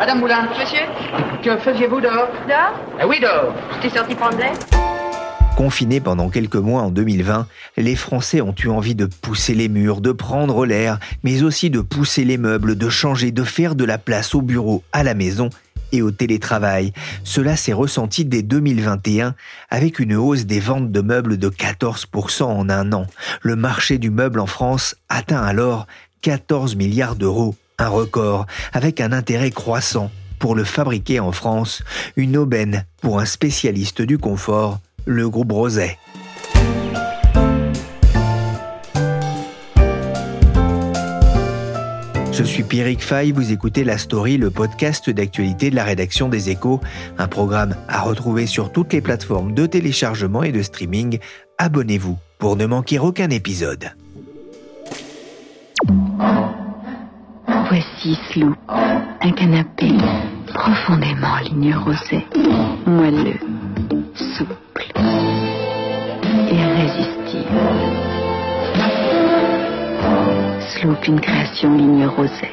Madame Moulin. Monsieur Que faisiez-vous dehors? Dehors? Ah oui, dehors. J'étais sorti prendre l'air. Confinés pendant quelques mois en 2020, les Français ont eu envie de pousser les murs, de prendre l'air, mais aussi de pousser les meubles, de changer, de faire de la place au bureau, à la maison et au télétravail. Cela s'est ressenti dès 2021 avec une hausse des ventes de meubles de 14% en un an. Le marché du meuble en France atteint alors 14 milliards d'euros, un record, avec un intérêt croissant pour le fabriquer en France, une aubaine pour un spécialiste du confort, le groupe Roset. Je suis Pierrick Fay, vous écoutez La Story, le podcast d'actualité de la rédaction des Échos, un programme à retrouver sur toutes les plateformes de téléchargement et de streaming. Abonnez-vous pour ne manquer aucun épisode. Voici Sloop, un canapé profondément ligne rosée, moelleux, souple, irrésistible. Sloop, une création ligne rosée.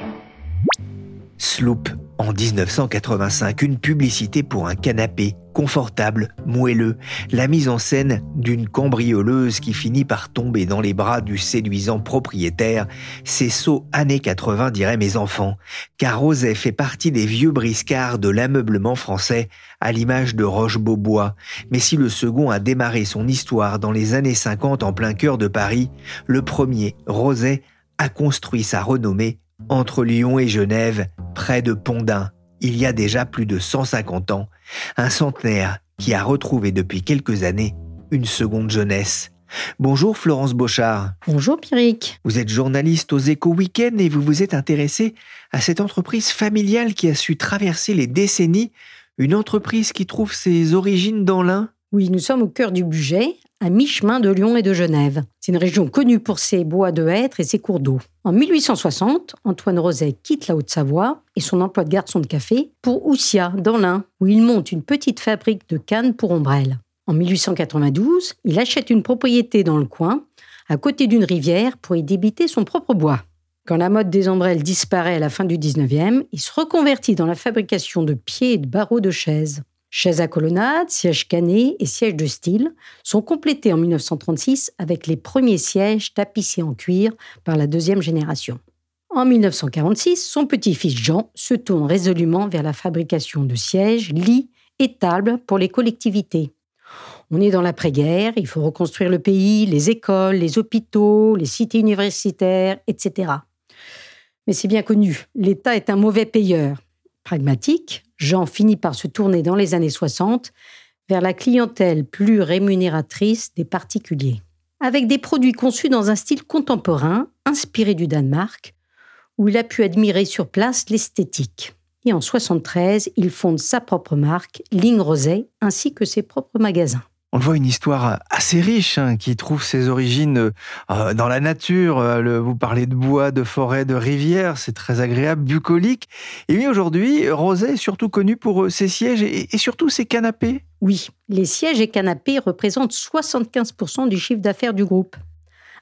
Sloop en 1985, une publicité pour un canapé confortable, moelleux, la mise en scène d'une cambrioleuse qui finit par tomber dans les bras du séduisant propriétaire, c'est saut années 80 diraient mes enfants, car Roset fait partie des vieux briscards de l'ameublement français à l'image de Roche-Beaubois, mais si le second a démarré son histoire dans les années 50 en plein cœur de Paris, le premier, Roset, a construit sa renommée entre Lyon et Genève, près de Pondin, il y a déjà plus de 150 ans, un centenaire qui a retrouvé depuis quelques années une seconde jeunesse. Bonjour Florence Beauchard. Bonjour Pierrick. Vous êtes journaliste aux Échos Week-end et vous vous êtes intéressée à cette entreprise familiale qui a su traverser les décennies, une entreprise qui trouve ses origines dans l'Ain. Oui, nous sommes au cœur du budget, à mi-chemin de Lyon et de Genève. C'est une région connue pour ses bois de hêtres et ses cours d'eau. En 1860, Antoine Roset quitte la Haute-Savoie et son emploi de garçon de café pour Oussia, dans l'Ain, où il monte une petite fabrique de cannes pour ombrelles. En 1892, il achète une propriété dans le coin, à côté d'une rivière, pour y débiter son propre bois. Quand la mode des ombrelles disparaît à la fin du 19e, il se reconvertit dans la fabrication de pieds et de barreaux de chaises. Chaises à colonnade, sièges canés et sièges de style sont complétés en 1936 avec les premiers sièges tapissés en cuir par la deuxième génération. En 1946, son petit-fils Jean se tourne résolument vers la fabrication de sièges, lits et tables pour les collectivités. On est dans l'après-guerre, il faut reconstruire le pays, les écoles, les hôpitaux, les cités universitaires, etc. Mais c'est bien connu, l'État est un mauvais payeur. Pragmatique, Jean finit par se tourner dans les années 60 vers la clientèle plus rémunératrice des particuliers. Avec des produits conçus dans un style contemporain, inspiré du Danemark, où il a pu admirer sur place l'esthétique. Et en 73, il fonde sa propre marque, Ligne Roset, ainsi que ses propres magasins. On voit une histoire assez riche hein, qui trouve ses origines euh, dans la nature. Euh, vous parlez de bois, de forêt, de rivière, c'est très agréable, bucolique. Et oui, aujourd'hui, Roset est surtout connu pour euh, ses sièges et, et surtout ses canapés. Oui, les sièges et canapés représentent 75% du chiffre d'affaires du groupe.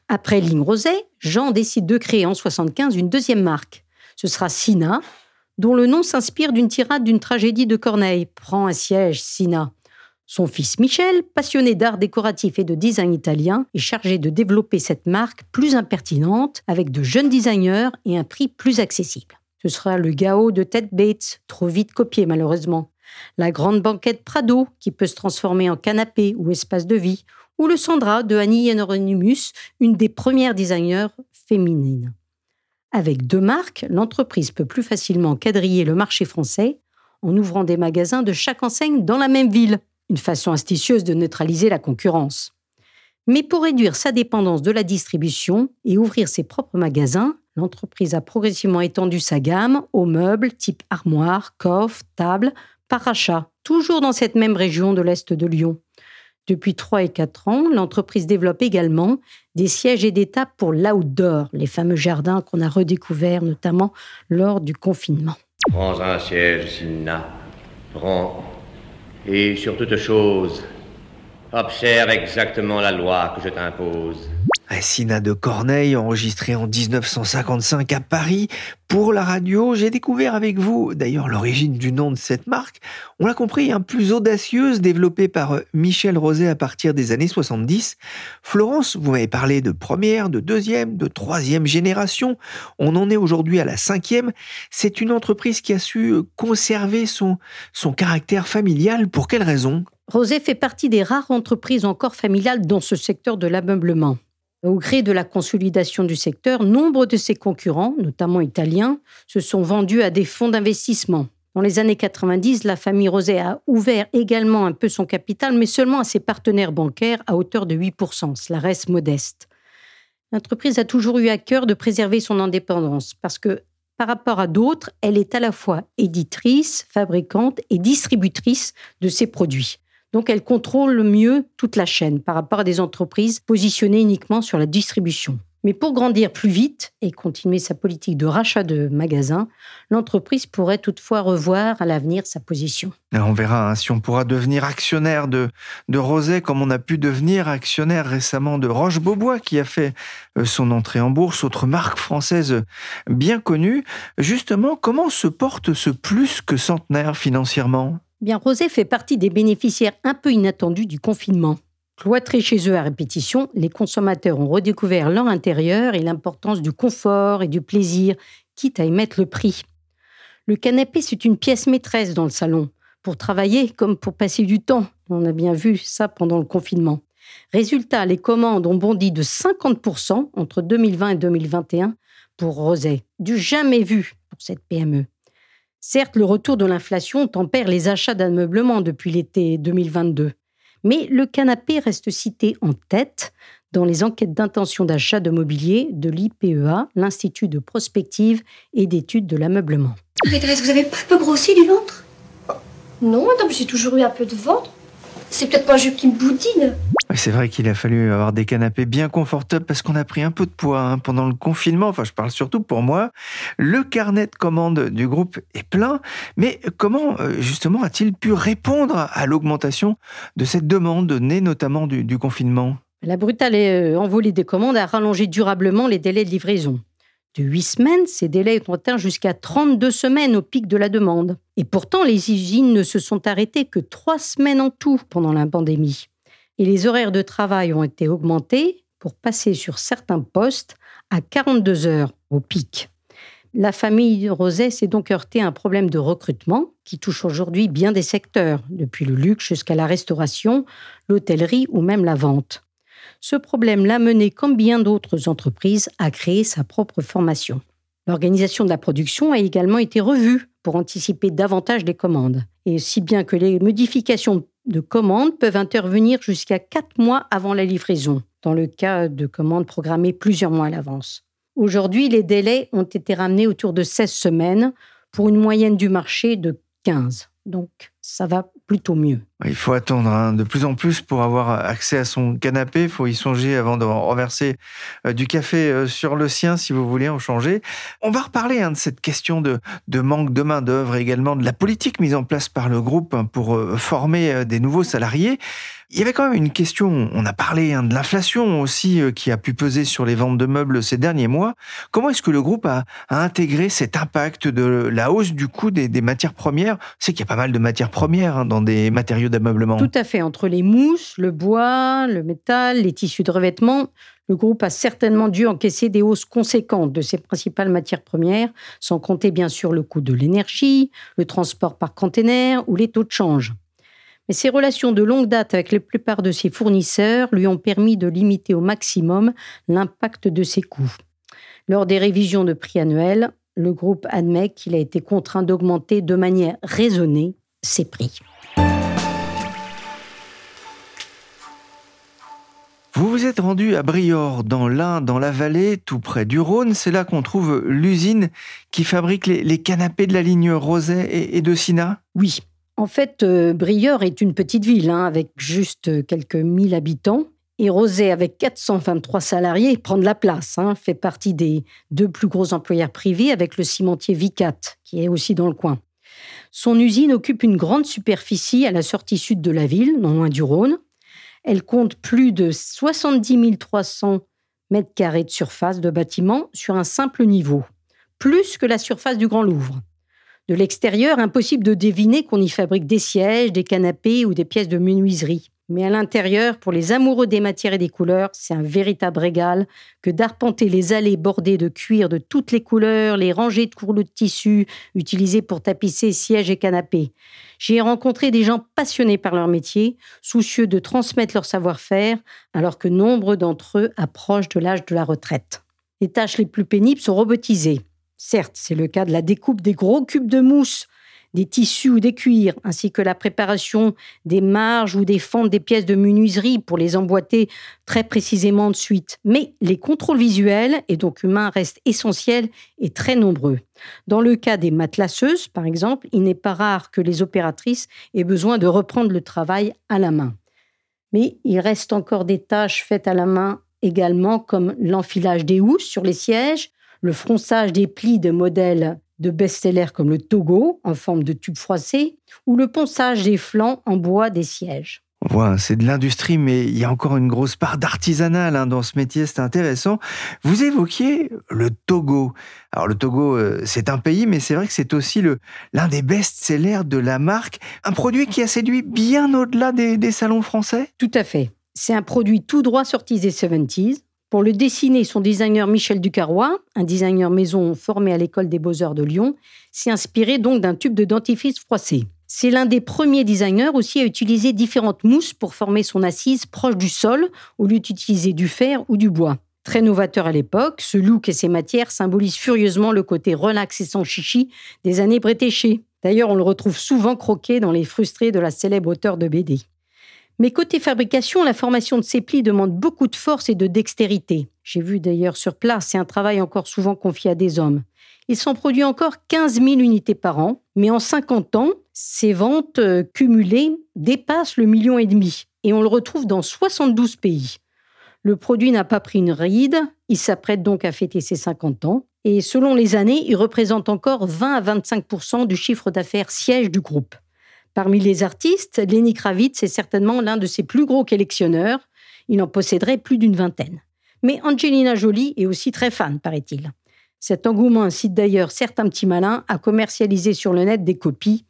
Après Ligne Roset, Jean décide de créer en 75 une deuxième marque. Ce sera Sina, dont le nom s'inspire d'une tirade d'une tragédie de Corneille. Prends un siège, Sina. Son fils Michel, passionné d'art décoratif et de design italien, est chargé de développer cette marque plus impertinente avec de jeunes designers et un prix plus accessible. Ce sera le Gao de Ted Bates, trop vite copié malheureusement, la grande banquette Prado, qui peut se transformer en canapé ou espace de vie, ou le Sandra de Annie Hieronymus, une des premières designers féminines. Avec deux marques, l'entreprise peut plus facilement quadriller le marché français en ouvrant des magasins de chaque enseigne dans la même ville une façon astucieuse de neutraliser la concurrence. Mais pour réduire sa dépendance de la distribution et ouvrir ses propres magasins, l'entreprise a progressivement étendu sa gamme aux meubles type armoire, coffre, table, par toujours dans cette même région de l'Est de Lyon. Depuis 3 et 4 ans, l'entreprise développe également des sièges et des tables pour l'outdoor, les fameux jardins qu'on a redécouverts notamment lors du confinement. Prends un siège, Sina. Prends. Et sur toute chose, observe exactement la loi que je t'impose. Sina de Corneille, enregistré en 1955 à Paris pour la radio. J'ai découvert avec vous, d'ailleurs, l'origine du nom de cette marque. On l'a compris, un plus audacieuse, développée par euh, Michel Roset à partir des années 70. Florence, vous m'avez parlé de première, de deuxième, de troisième génération. On en est aujourd'hui à la cinquième. C'est une entreprise qui a su euh, conserver son, son caractère familial. Pour quelle raison? Roset fait partie des rares entreprises encore familiales dans ce secteur de l'ameublement. Au gré de la consolidation du secteur, nombre de ses concurrents, notamment italiens, se sont vendus à des fonds d'investissement. Dans les années 90, la famille Roset a ouvert également un peu son capital, mais seulement à ses partenaires bancaires à hauteur de 8%. Cela reste modeste. L'entreprise a toujours eu à cœur de préserver son indépendance parce que, par rapport à d'autres, elle est à la fois éditrice, fabricante et distributrice de ses produits. Donc elle contrôle mieux toute la chaîne par rapport à des entreprises positionnées uniquement sur la distribution. Mais pour grandir plus vite et continuer sa politique de rachat de magasins, l'entreprise pourrait toutefois revoir à l'avenir sa position. On verra hein, si on pourra devenir actionnaire de, de Roset comme on a pu devenir actionnaire récemment de Roche-Beaubois qui a fait euh, son entrée en bourse, autre marque française bien connue. Justement, comment se porte ce plus que centenaire financièrement? Bien, Rosé fait partie des bénéficiaires un peu inattendus du confinement. Cloîtrés chez eux à répétition, les consommateurs ont redécouvert leur intérieur et l'importance du confort et du plaisir, quitte à y mettre le prix. Le canapé, c'est une pièce maîtresse dans le salon, pour travailler comme pour passer du temps. On a bien vu ça pendant le confinement. Résultat, les commandes ont bondi de 50% entre 2020 et 2021 pour Rosé, du jamais vu pour cette PME. Certes, le retour de l'inflation tempère les achats d'ameublement depuis l'été 2022, mais le canapé reste cité en tête dans les enquêtes d'intention d'achat de mobilier de l'IPEA, l'Institut de prospective et d'études de l'ameublement. Marie-Thérèse, vous avez pas un peu grossi du ventre? Non, madame, j'ai toujours eu un peu de ventre. C'est peut-être pas un jupe qui me boudine. C'est vrai qu'il a fallu avoir des canapés bien confortables parce qu'on a pris un peu de poids hein, pendant le confinement. Enfin, je parle surtout pour moi. Le carnet de commandes du groupe est plein. Mais comment, euh, justement, a-t-il pu répondre à l'augmentation de cette demande née notamment du, confinement? La brutale euh, envolée des commandes a rallongé durablement les délais de livraison. De 8 semaines, ces délais ont atteint jusqu'à 32 semaines au pic de la demande. Et pourtant, les usines ne se sont arrêtées que 3 semaines en tout pendant la pandémie et les horaires de travail ont été augmentés pour passer sur certains postes à 42 heures au pic. La famille Roset s'est donc heurtée à un problème de recrutement qui touche aujourd'hui bien des secteurs, depuis le luxe jusqu'à la restauration, l'hôtellerie ou même la vente. Ce problème l'a mené, comme bien d'autres entreprises, à créer sa propre formation. L'organisation de la production a également été revue pour anticiper davantage les commandes, et si bien que les modifications de commandes peuvent intervenir jusqu'à quatre mois avant la livraison, dans le cas de commandes programmées plusieurs mois à l'avance. Aujourd'hui, les délais ont été ramenés autour de 16 semaines pour une moyenne du marché de 15. Donc, ça va plutôt mieux. Il faut attendre hein, de plus en plus pour avoir accès à son canapé. Il faut y songer avant de renverser euh, du café euh, sur le sien si vous voulez en changer. On va reparler hein, de cette question de, manque de main-d'œuvre, également de la politique mise en place par le groupe hein, pour euh, former des nouveaux salariés. Il y avait quand même une question, on a parlé de l'inflation aussi qui a pu peser sur les ventes de meubles ces derniers mois. Comment est-ce que le groupe a, intégré cet impact de la hausse du coût des, matières premières? C'est qu'il y a pas mal de matières premières dans des matériaux d'ameublement. Tout à fait, entre les mousses, le bois, le métal, les tissus de revêtement, le groupe a certainement dû encaisser des hausses conséquentes de ses principales matières premières, sans compter bien sûr le coût de l'énergie, le transport par container ou les taux de change. Mais ses relations de longue date avec la plupart de ses fournisseurs lui ont permis de limiter au maximum l'impact de ses coûts. Lors des révisions de prix annuelles, le groupe admet qu'il a été contraint d'augmenter de manière raisonnée ses prix. Vous vous êtes rendu à Briord, dans l'Ain, dans la vallée, tout près du Rhône. C'est là qu'on trouve l'usine qui fabrique les, canapés de la ligne Roset et, de Sina Oui. En fait, euh, Briord est une petite ville, hein, avec juste quelques mille habitants. Et Roset, avec 423 salariés, prend de la place, hein, fait partie des deux plus gros employeurs privés avec le cimentier Vicat, qui est aussi dans le coin. Son usine occupe une grande superficie à la sortie sud de la ville, non loin du Rhône. Elle compte plus de 70 300 mètres carrés de surface de bâtiment sur un simple niveau, plus que la surface du Grand Louvre. De l'extérieur, impossible de deviner qu'on y fabrique des sièges, des canapés ou des pièces de menuiserie. Mais à l'intérieur, pour les amoureux des matières et des couleurs, c'est un véritable régal que d'arpenter les allées bordées de cuir de toutes les couleurs, les rangées de courleaux de tissu utilisés pour tapisser sièges et canapés. J'y ai rencontré des gens passionnés par leur métier, soucieux de transmettre leur savoir-faire, alors que nombre d'entre eux approchent de l'âge de la retraite. Les tâches les plus pénibles sont robotisées. Certes, c'est le cas de la découpe des gros cubes de mousse des tissus ou des cuirs, ainsi que la préparation des marges ou des fentes des pièces de menuiserie pour les emboîter très précisément de suite. Mais les contrôles visuels et donc humains restent essentiels et très nombreux. Dans le cas des matelasseuses, par exemple, il n'est pas rare que les opératrices aient besoin de reprendre le travail à la main. Mais il reste encore des tâches faites à la main également, comme l'enfilage des housses sur les sièges, le fronçage des plis de modèles de best-sellers comme le Togo en forme de tube froissé ou le ponçage des flancs en bois des sièges. Voilà, c'est de l'industrie, mais il y a encore une grosse part d'artisanal hein, dans ce métier, c'est intéressant. Vous évoquiez le Togo. Alors le Togo, euh, c'est un pays, mais c'est vrai que c'est aussi l'un des best-sellers de la marque, un produit qui a séduit bien au-delà des, des salons français? Tout à fait. C'est un produit tout droit sorti des 70s, pour le dessiner, son designer Michel Ducarrois, un designer maison formé à l'école des beaux-arts de Lyon, s'est inspiré donc d'un tube de dentifrice froissé. C'est l'un des premiers designers aussi à utiliser différentes mousses pour former son assise proche du sol, au lieu d'utiliser du fer ou du bois. Très novateur à l'époque, ce look et ses matières symbolisent furieusement le côté relax et sans chichi des années brétéchées. D'ailleurs, on le retrouve souvent croqué dans les frustrés de la célèbre auteur de BD. Mais côté fabrication, la formation de ces plis demande beaucoup de force et de dextérité. J'ai vu d'ailleurs sur place, c'est un travail encore souvent confié à des hommes. Il s'en produit encore 15 000 unités par an, mais en 50 ans, ces ventes euh, cumulées dépassent le million et demi, et on le retrouve dans 72 pays. Le produit n'a pas pris une ride, il s'apprête donc à fêter ses 50 ans, et selon les années, il représente encore 20 à 25 du chiffre d'affaires siège du groupe. Parmi les artistes, Lenny Kravitz est certainement l'un de ses plus gros collectionneurs. Il en posséderait plus d'une vingtaine. Mais Angelina Jolie est aussi très fan, paraît-il. Cet engouement incite d'ailleurs certains petits malins à commercialiser sur le net des copies,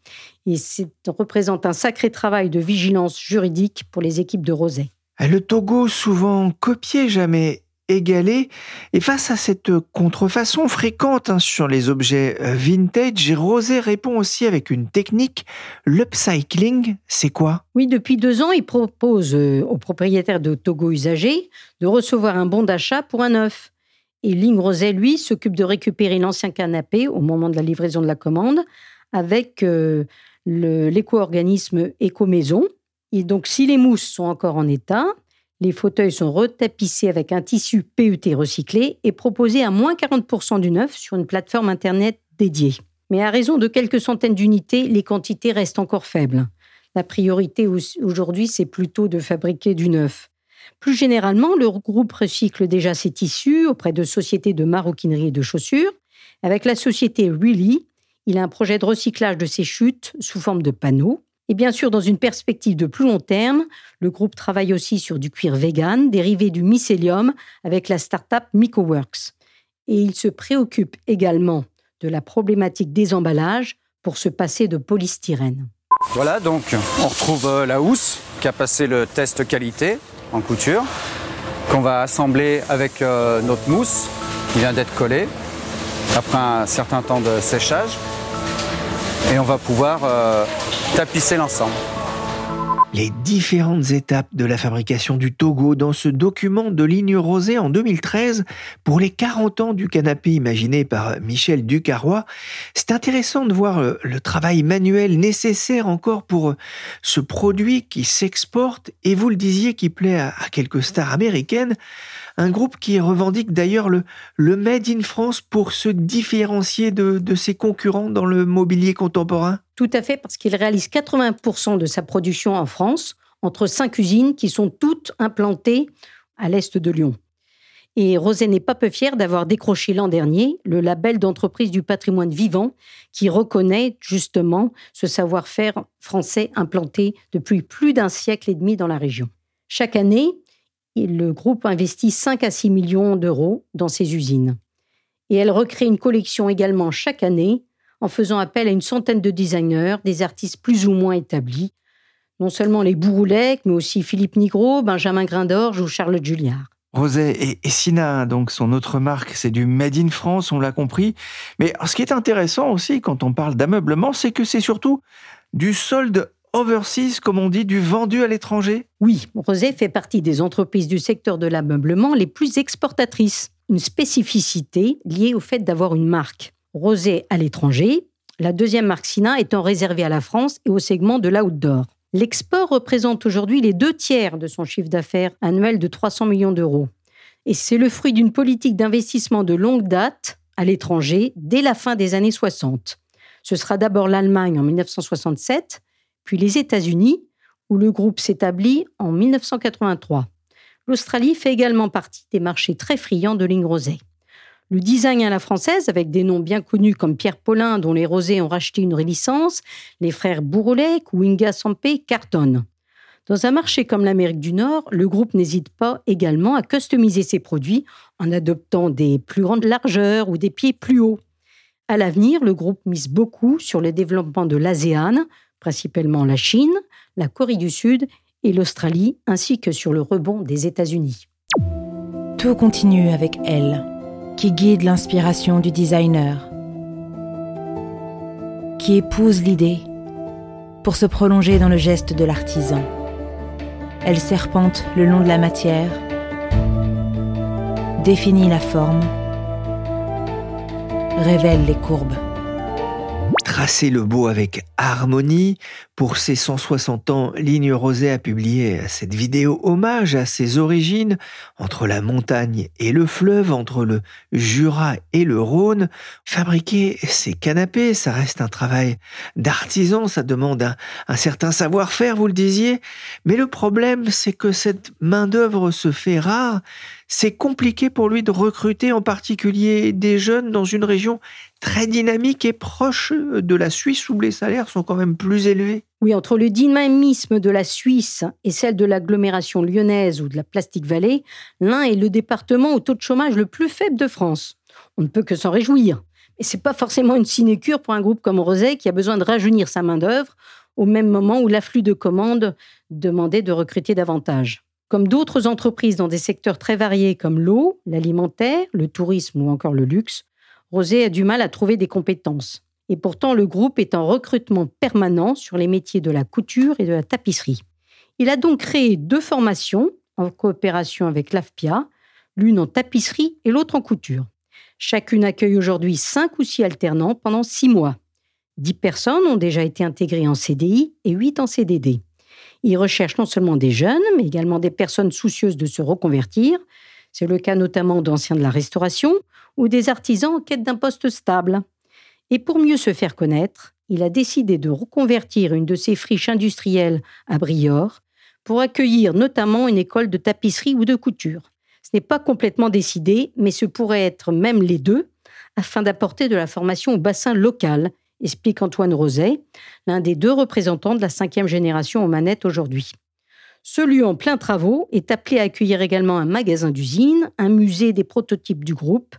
et ça représente un sacré travail de vigilance juridique pour les équipes de Rosé. Le Togo, souvent copié, jamais égalé. Et face à cette contrefaçon fréquente hein, sur les objets euh, vintage, Rosé répond aussi avec une technique. L'upcycling, c'est quoi? Oui, depuis deux ans, il propose euh, aux propriétaires de Togo usagés de recevoir un bon d'achat pour un neuf. Et Ligne Rosé, lui, s'occupe de récupérer l'ancien canapé au moment de la livraison de la commande avec euh, l'éco-organisme Éco-Maison. Et donc, si les mousses sont encore en état, les fauteuils sont retapissés avec un tissu PET recyclé et proposés à moins 40% du neuf sur une plateforme Internet dédiée. Mais à raison de quelques centaines d'unités, les quantités restent encore faibles. La priorité aujourd'hui, c'est plutôt de fabriquer du neuf. Plus généralement, le groupe recycle déjà ses tissus auprès de sociétés de maroquinerie et de chaussures. Avec la société Really, il a un projet de recyclage de ses chutes sous forme de panneaux. Et bien sûr, dans une perspective de plus long terme, le groupe travaille aussi sur du cuir vegan dérivé du mycélium avec la start-up. Et il se préoccupe également de la problématique des emballages pour se passer de polystyrène. Voilà, donc on retrouve euh, la housse qui a passé le test qualité en couture, qu'on va assembler avec euh, notre mousse qui vient d'être collée après un certain temps de séchage. Et on va pouvoir euh, tapisser l'ensemble. les différentes étapes de la fabrication du Togo dans ce document de ligne rosée en 2013 pour les 40 ans du canapé imaginé par Michel Ducarrois. C'est intéressant de voir le, travail manuel nécessaire encore pour ce produit qui s'exporte et vous le disiez qui plaît à, quelques stars américaines. Un groupe qui revendique d'ailleurs le, le Made in France pour se différencier de, de ses concurrents dans le mobilier contemporain? Tout à fait, parce qu'il réalise 80% de sa production en France, entre cinq usines qui sont toutes implantées à l'est de Lyon. Et Rosé n'est pas peu fier d'avoir décroché l'an dernier le label d'entreprise du patrimoine vivant qui reconnaît justement ce savoir-faire français implanté depuis plus d'un siècle et demi dans la région. Chaque année, le groupe investit 5 à 6 millions d'euros dans ses usines. Et elle recrée une collection également chaque année en faisant appel à une centaine de designers, des artistes plus ou moins établis, non seulement les Bouroulec, mais aussi Philippe Nigro, Benjamin Grindorge ou Charles Julliard. Rosé et, Sina, donc son autre marque, c'est du Made in France, on l'a compris. Mais ce qui est intéressant aussi quand on parle d'ameublement, c'est que c'est surtout du solde overseas, comme on dit, du vendu à l'étranger? Oui, Rosé fait partie des entreprises du secteur de l'ameublement les plus exportatrices. Une spécificité liée au fait d'avoir une marque rosé à l'étranger, la deuxième marque Sina étant réservée à la France et au segment de l'outdoor. L'export représente aujourd'hui les deux tiers de son chiffre d'affaires annuel de 300 millions d'euros. Et c'est le fruit d'une politique d'investissement de longue date à l'étranger dès la fin des années 60. Ce sera d'abord l'Allemagne en 1967, puis les États-Unis, où le groupe s'établit en 1983. L'Australie fait également partie des marchés très friands de lignes. Le design à la française, avec des noms bien connus comme Pierre Paulin, dont les Rosés ont racheté une licence, les frères Bourolec ou Inga Sampé cartonnent. Dans un marché comme l'Amérique du Nord, le groupe n'hésite pas également à customiser ses produits en adoptant des plus grandes largeurs ou des pieds plus hauts. À l'avenir, le groupe mise beaucoup sur le développement de l'ASEAN, principalement la Chine, la Corée du Sud et l'Australie, ainsi que sur le rebond des États-Unis. Tout continue avec elle qui guide l'inspiration du designer, qui épouse l'idée pour se prolonger dans le geste de l'artisan. Elle serpente le long de la matière, définit la forme, révèle les courbes. Tracer le beau avec harmonie. Pour ses 160 ans, Ligne Rosée a publié cette vidéo hommage à ses origines entre la montagne et le fleuve, entre le Jura et le Rhône. Fabriquer ces canapés, ça reste un travail d'artisan, ça demande un, un certain savoir-faire, vous le disiez. Mais le problème, c'est que cette main-d'œuvre se fait rare. C'est compliqué pour lui de recruter en particulier des jeunes dans une région très dynamique et proche de la Suisse où les salaires sont quand même plus élevés. Oui, entre le dynamisme de la Suisse et celle de l'agglomération lyonnaise ou de la Plastique Vallée, l'un est le département au taux de chômage le plus faible de France. On ne peut que s'en réjouir. Et c'est pas forcément une sinécure pour un groupe comme Rosé qui a besoin de rajeunir sa main-d'œuvre au même moment où l'afflux de commandes demandait de recruter davantage. Comme d'autres entreprises dans des secteurs très variés comme l'eau, l'alimentaire, le tourisme ou encore le luxe, Rosé a du mal à trouver des compétences. Et pourtant, le groupe est en recrutement permanent sur les métiers de la couture et de la tapisserie. Il a donc créé deux formations en coopération avec l'AFPIA, l'une en tapisserie et l'autre en couture. Chacune accueille aujourd'hui cinq ou six alternants pendant six mois. Dix personnes ont déjà été intégrées en CDI et huit en CDD. Il recherche non seulement des jeunes, mais également des personnes soucieuses de se reconvertir. C'est le cas notamment d'anciens de la restauration ou des artisans en quête d'un poste stable. Et pour mieux se faire connaître, il a décidé de reconvertir une de ses friches industrielles à Briord pour accueillir notamment une école de tapisserie ou de couture. Ce n'est pas complètement décidé, mais ce pourrait être même les deux, afin d'apporter de la formation au bassin local, explique Antoine Roset, l'un des deux représentants de la cinquième génération aux manettes aujourd'hui. Ce en plein travaux est appelé à accueillir également un magasin d'usine, un musée des prototypes du groupe,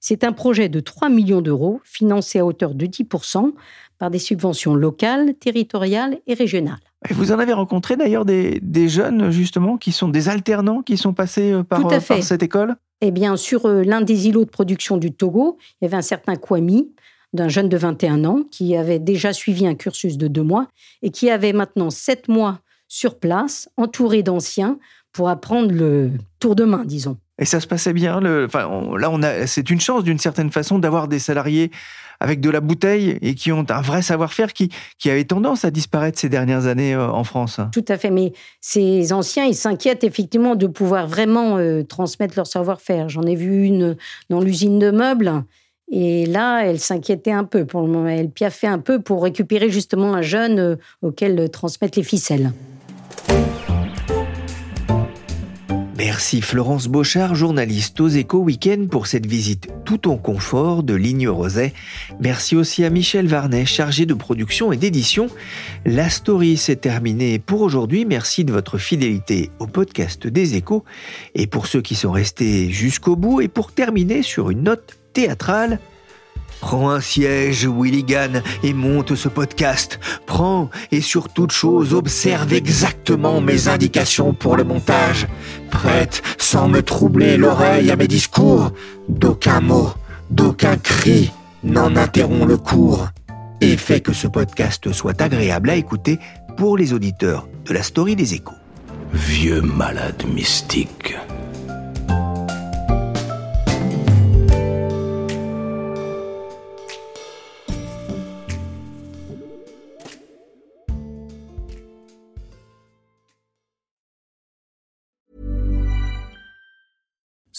c'est un projet de 3 millions d'euros, financé à hauteur de 10% par des subventions locales, territoriales et régionales. Vous en avez rencontré d'ailleurs des, jeunes, justement, qui sont des alternants, qui sont passés euh, par, euh, par cette école? Eh bien, sur euh, l'un des îlots de production du Togo, il y avait un certain Kwami, d'un jeune de 21 ans, qui avait déjà suivi un cursus de deux mois et qui avait maintenant sept mois sur place, entourés d'anciens, pour apprendre le tour de main, disons. Et ça se passait bien. Enfin, là, on a, c'est une chance d'une certaine façon d'avoir des salariés avec de la bouteille et qui ont un vrai savoir-faire qui, qui avait tendance à disparaître ces dernières années euh, en France. Tout à fait. Mais ces anciens, ils s'inquiètent effectivement de pouvoir vraiment euh, transmettre leur savoir-faire. J'en ai vu une dans l'usine de meubles. Et là, elle s'inquiétait un peu pour le moment. Elle piaffait un peu pour récupérer justement un jeune euh, auquel transmettre les ficelles. Merci Florence Beauchard, journaliste aux Échos Week-end pour cette visite tout en confort de Ligne Roset. Merci aussi à Michel Varnet, chargé de production et d'édition. La story s'est terminée pour aujourd'hui. Merci de votre fidélité au podcast des Échos et pour ceux qui sont restés jusqu'au bout et pour terminer sur une note théâtrale. Prends un siège, Willigan, et monte ce podcast. Prends et sur toute chose observe exactement mes indications pour le montage. Prête, sans me troubler l'oreille à mes discours. D'aucun mot, d'aucun cri n'en interrompt le cours. Et fait que ce podcast soit agréable à écouter pour les auditeurs de la story des échos. Vieux malade mystique.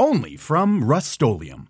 only from Rust-Oleum.